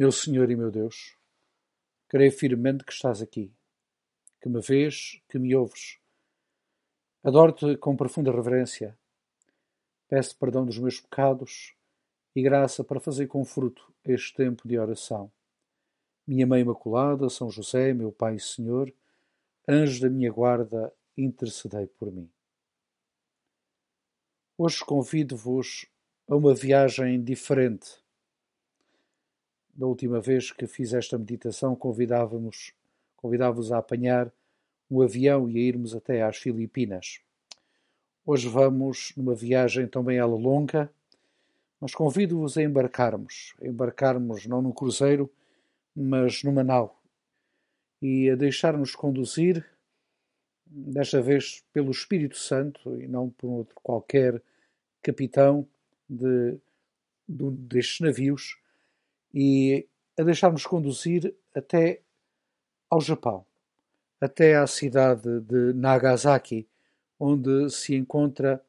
Meu Senhor e meu Deus, creio firmemente que estás aqui, que me vês, que me ouves. Adoro-te com profunda reverência. Peço perdão dos meus pecados e graça para fazer com fruto este tempo de oração. Minha Mãe Imaculada, São José, meu Pai e Senhor, anjo da minha guarda, intercedei por mim. Hoje convido-vos a uma viagem diferente. Da última vez que fiz esta meditação, convidávamos, convidávamos a apanhar um avião e a irmos até às Filipinas. Hoje vamos numa viagem também ela longa, mas convido-vos a embarcarmos, a embarcarmos não num cruzeiro, mas numa nau, e a deixar-nos conduzir, desta vez pelo Espírito Santo e não por outro qualquer capitão de, de destes navios, e a deixar-nos conduzir até ao Japão, até à cidade de Nagasaki, onde se encontra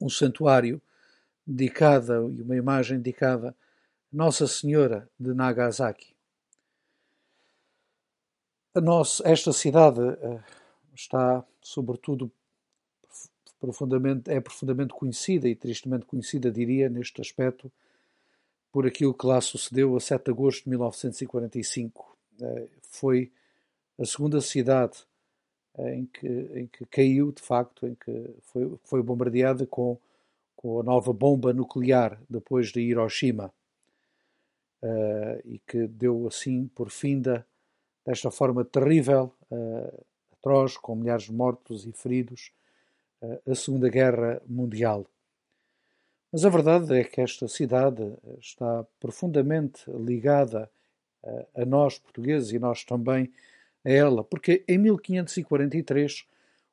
um santuário dedicado e uma imagem dedicada a Nossa Senhora de Nagasaki. Nossa, esta cidade uh, está, sobretudo, profundamente, é profundamente conhecida e tristemente conhecida, diria, neste aspecto, por aquilo que lá sucedeu a 7 de agosto de 1945. Uh, foi a segunda cidade em que, em que caiu, de facto, em que foi, foi bombardeada com, com a nova bomba nuclear depois de Hiroshima. Uh, e que deu assim por finda desta forma terrível, atroz, com milhares de mortos e feridos, a Segunda Guerra Mundial. Mas a verdade é que esta cidade está profundamente ligada a nós portugueses e nós também a ela, porque em 1543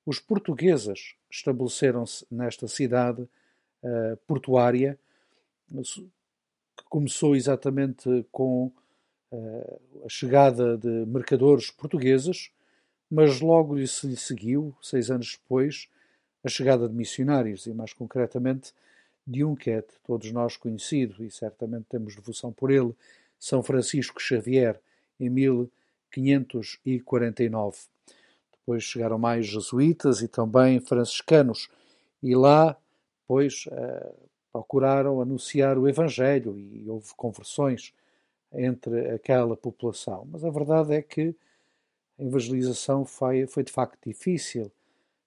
os portugueses estabeleceram-se nesta cidade uh, portuária, que começou exatamente com uh, a chegada de mercadores portugueses, mas logo lhe se seguiu, seis anos depois, a chegada de missionários, e mais concretamente de um é todos nós conhecido, e certamente temos devoção por ele, São Francisco Xavier, em 1543. 549. Depois chegaram mais jesuítas e também franciscanos, e lá, pois, uh, procuraram anunciar o Evangelho e houve conversões entre aquela população. Mas a verdade é que a evangelização foi, foi de facto difícil,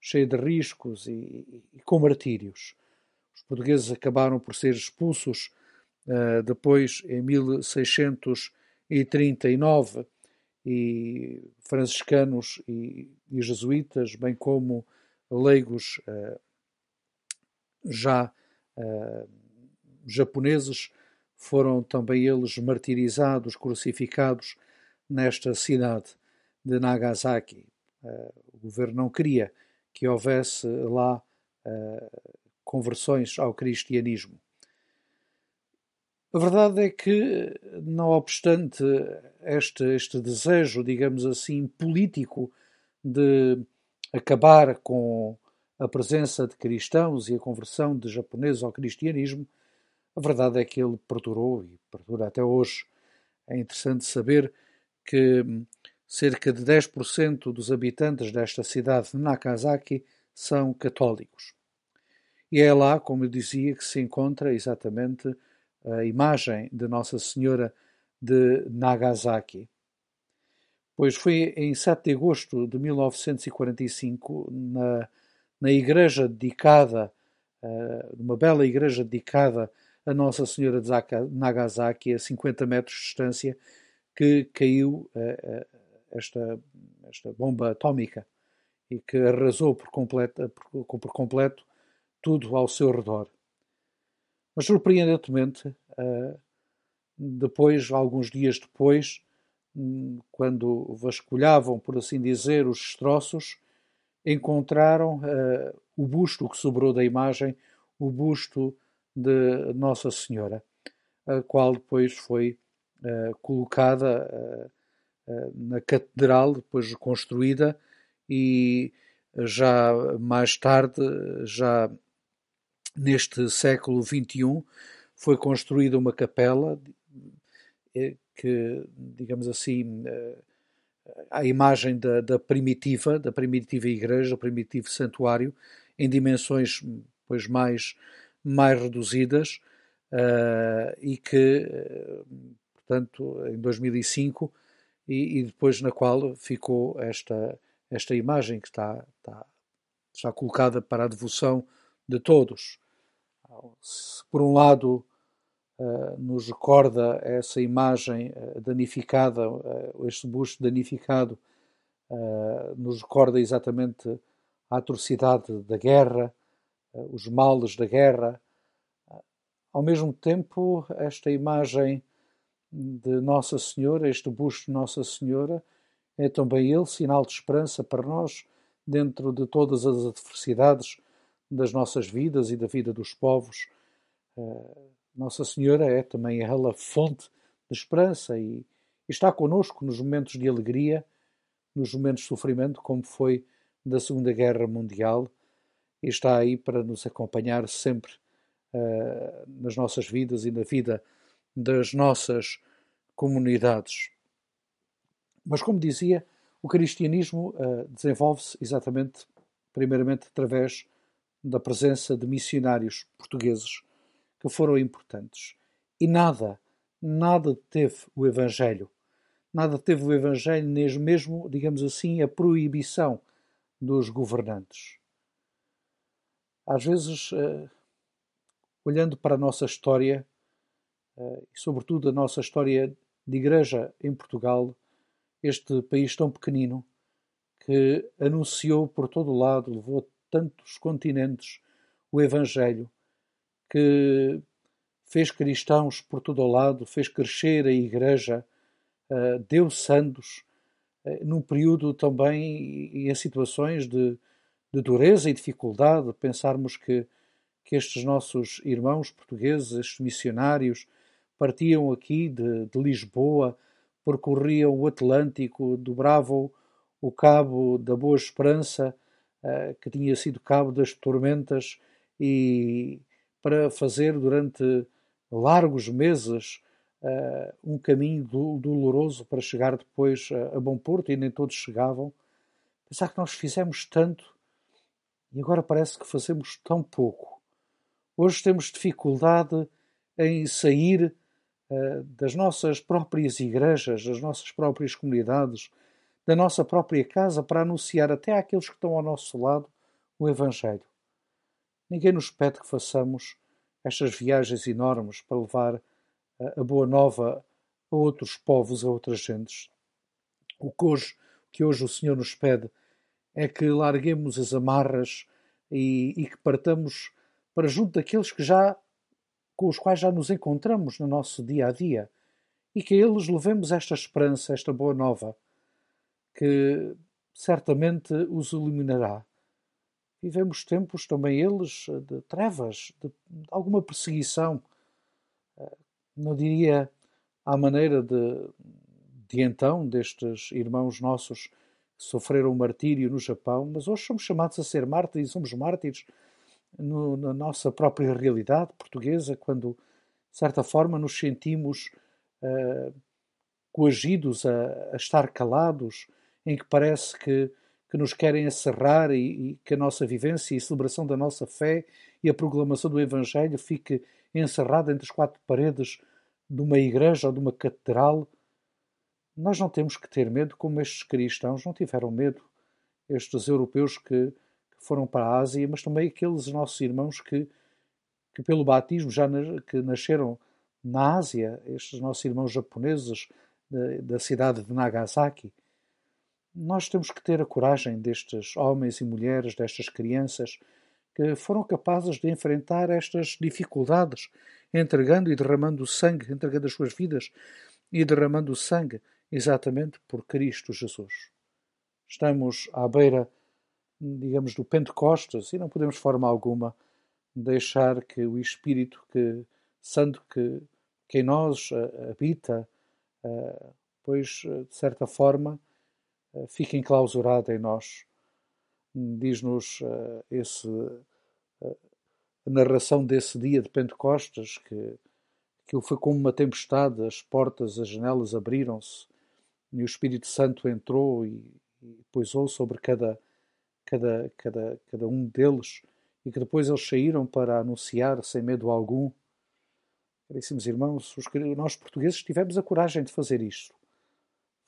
cheia de riscos e, e, com martírios. Os portugueses acabaram por ser expulsos uh, depois, em 1639, e franciscanos e, e jesuítas, bem como leigos uh, já uh, japoneses, foram também eles martirizados, crucificados nesta cidade de Nagasaki. Uh, o governo não queria que houvesse lá conversões ao cristianismo. A verdade é que, não obstante este, este desejo, digamos assim, político de acabar com a presença de cristãos e a conversão de japoneses ao cristianismo, a verdade é que ele perdurou e perdura até hoje. É interessante saber que cerca de 10% dos habitantes desta cidade de Nagasaki são católicos. E é lá, como eu dizia, que se encontra exatamente a imagem de Nossa Senhora de Nagasaki. Pois foi em 7 de agosto de 1945, na, na igreja dedicada, uh, uma bela igreja dedicada a Nossa Senhora de Nagasaki, a 50 metros de distância, que caiu uh, esta, esta bomba atómica e que arrasou por completo, por, por completo tudo ao seu redor. Mas surpreendentemente, eh, depois, alguns dias depois, hum, quando vasculhavam, por assim dizer, os destroços, encontraram uh, o busto que sobrou da imagem, o busto de Nossa Senhora, a qual depois foi uh, colocada na catedral, depois construída, e já mais tarde, já neste século XXI, foi construída uma capela que, digamos assim, a imagem da, da, primitiva, da primitiva igreja, do primitivo santuário, em dimensões pois mais mais reduzidas uh, e que, portanto, em 2005 e, e, depois na qual ficou esta esta imagem que está, está está colocada para a devoção de todos. Por um lado, uh, nos recorda essa imagem uh, danificada, uh, este busto danificado, nos recorda exatamente a atrocidade da guerra, os males da guerra. Ao mesmo tempo, esta imagem de Nossa Senhora, este busto de Nossa Senhora, é também ele sinal de esperança para nós dentro de todas as adversidades das nossas vidas e da vida dos povos. Eh, Nossa Senhora é também ela fonte de esperança e está conosco nos momentos de alegria, nos momentos de sofrimento, como foi da Segunda Guerra Mundial, e está aí para nos acompanhar sempre uh, nas nossas vidas e na vida das nossas comunidades. Mas, como dizia, o cristianismo uh, desenvolve-se exatamente, primeiramente, através da presença de missionários portugueses que foram importantes. E nada, nada teve o Evangelho. Nada teve o Evangelho, nem mesmo, digamos assim, a proibição dos governantes. Às vezes, uh, olhando para a nossa história, uh, e sobretudo a nossa história de igreja em Portugal, este país tão pequenino que anunciou por todo o lado, levou tantos continentes o Evangelho, que fez cristãos por todo o lado, fez crescer a Igreja, uh, deu santos, uh, num período também em situações de, de dureza e dificuldade, pensarmos que, que estes nossos irmãos portugueses, estes missionários, partiam aqui de, de Lisboa percorriam o Atlântico, dobravam o cabo da Boa Esperança, eh, que tinha sido cabo das tormentas, e para fazer durante largos meses eh, um caminho doloroso para chegar depois a Bom Porto, e nem todos chegavam. Pensar que nós fizemos tanto e agora parece que fazemos tão pouco. Hoje temos dificuldade em sair eh, das nossas próprias igrejas, das nossas próprias comunidades, da nossa própria casa para anunciar até àqueles que estão ao nosso lado o Evangelho. Ninguém nos pede que façamos estas viagens enormes para levar eh, a boa nova a outros povos, a outras gentes. O que hoje, que hoje o Senhor nos pede é que larguemos as amarras e, e que partamos para junto daqueles que já com os quais já nos encontramos no nosso dia a dia e que a eles levemos esta esperança, esta boa nova, que certamente os iluminará. Vivemos tempos também eles de trevas, de, alguma perseguição, eh, não diria à maneira de, de então, destes irmãos nossos que sofreram martírio no Japão, mas hoje somos chamados a ser mártires e somos mártires no, na nossa própria realidade portuguesa, quando, de certa forma, nos sentimos uh, coagidos a, a, estar calados, em que parece que, que nos querem encerrar e, e, que a nossa vivência e celebração da nossa fé e a proclamação do Evangelho fique encerrada entre as quatro paredes de uma igreja ou de uma catedral. Nós não temos que ter medo como estes cristãos não tiveram medo, estes europeus que foram para a Ásia, mas também aqueles nossos irmãos que, que pelo batismo já que nasceram na Ásia, estes nossos irmãos japoneses da, da cidade de Nagasaki. Nós temos que ter a coragem destes homens e mulheres, destas crianças, que foram capazes de enfrentar estas dificuldades, entregando e derramando sangue, entregando as suas vidas e derramando sangue, exatamente por Cristo Jesus. Estamos à beira digamos, do Pentecostes, e não podemos, de forma alguma, deixar que o Espírito que, Santo que, que em nós uh, habita, uh, pois, uh, de certa forma, fique enclausurado em nós. Diz-nos esse a narração desse dia de Pentecostes que, Aquilo foi como uma tempestade, as portas, as janelas abriram-se e o Espírito Santo entrou e, e pousou sobre cada, cada, cada, cada um deles e que depois eles saíram para anunciar sem medo algum. Caríssimos irmãos, os, nós portugueses tivemos a coragem de fazer isto.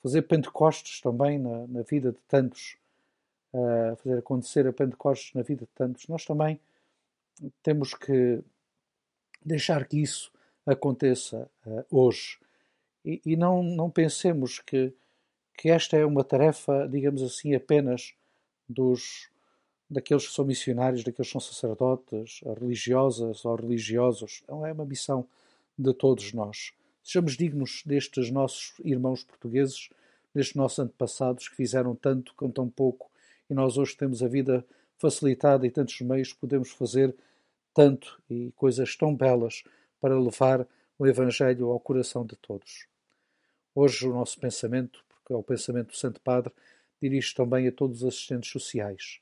Fazer Pentecostes também na, na vida de tantos. Uh, fazer acontecer a Pentecostes na vida de tantos. Nós também temos que deixar que isso aconteça uh, hoje. E, e, não, não pensemos que, que esta é uma tarefa, digamos assim, apenas dos daqueles que são missionários, daqueles que são sacerdotes, religiosas ou religiosos. Não é uma missão de todos nós. Sejamos dignos destes nossos irmãos portugueses, destes nossos antepassados que fizeram tanto com tão pouco e nós hoje temos a vida facilitada e tantos meios podemos fazer tanto e coisas tão belas para levar o Evangelho ao coração de todos. Hoje o nosso pensamento, porque é o pensamento do Santo Padre, dirige também a todos os assistentes sociais,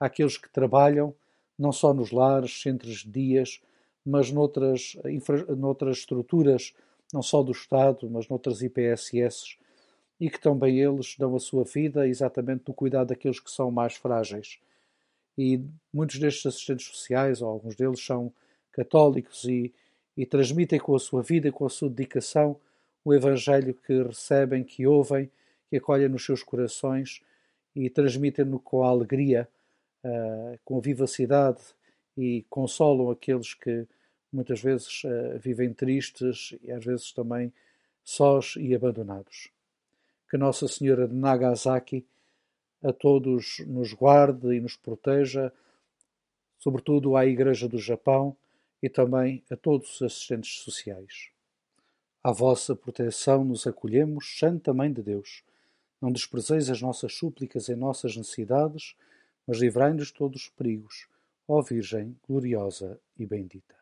àqueles que trabalham não só nos lares, centros de dias, mas noutras, infra, noutras estruturas, não só do Estado, mas noutras IPSS, e que também eles dão a sua vida exatamente no cuidado daqueles que são mais frágeis. E muitos destes assistentes sociais, ou alguns deles, são católicos e, e transmitem com a sua vida, com a sua dedicação, o Evangelho que recebem, que ouvem, que acolhem nos seus corações e transmitem-no com a alegria, uh, com a vivacidade e consolam aqueles que muitas vezes uh, vivem tristes e às vezes também sós e abandonados. Que Nossa Senhora de Nagasaki a todos nos guarde e nos proteja, sobretudo à Igreja do Japão e também a todos os assistentes sociais. À vossa proteção nos acolhemos, Santa Mãe de Deus. Não desprezeis as nossas súplicas em nossas necessidades, mas livrai-nos todos os perigos, ó Virgem gloriosa e bendita.